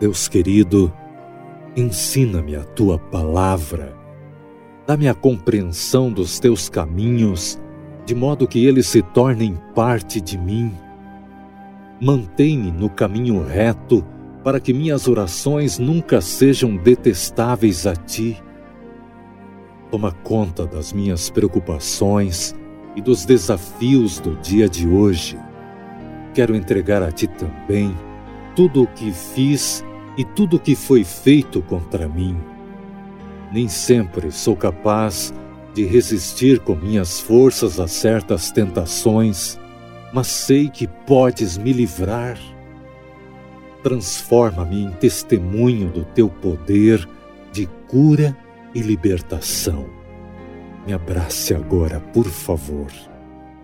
Deus querido, ensina-me a tua palavra. Dá-me a compreensão dos teus caminhos, de modo que eles se tornem parte de mim. Mantém-me no caminho reto, para que minhas orações nunca sejam detestáveis a ti. Toma conta das minhas preocupações e dos desafios do dia de hoje. Quero entregar a ti também tudo o que fiz e tudo o que foi feito contra mim. Nem sempre sou capaz de resistir com minhas forças a certas tentações, mas sei que podes me livrar. Transforma-me em testemunho do teu poder de cura e libertação. Me abrace agora, por favor.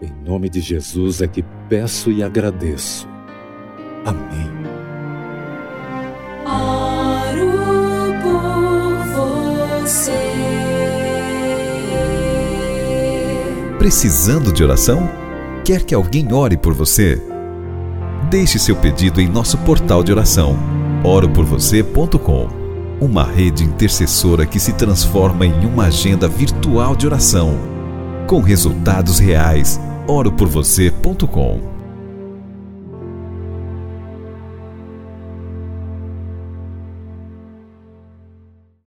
Em nome de Jesus é que peço e agradeço. Amém. Oro por você. Precisando de oração? Quer que alguém ore por você? Deixe seu pedido em nosso portal de oração, oroporvocê.com. Uma rede intercessora que se transforma em uma agenda virtual de oração, com resultados reais. oroporvocê.com